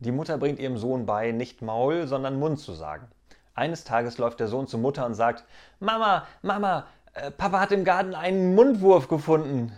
Die Mutter bringt ihrem Sohn bei, nicht Maul, sondern Mund zu sagen. Eines Tages läuft der Sohn zur Mutter und sagt, Mama, Mama, äh, Papa hat im Garten einen Mundwurf gefunden.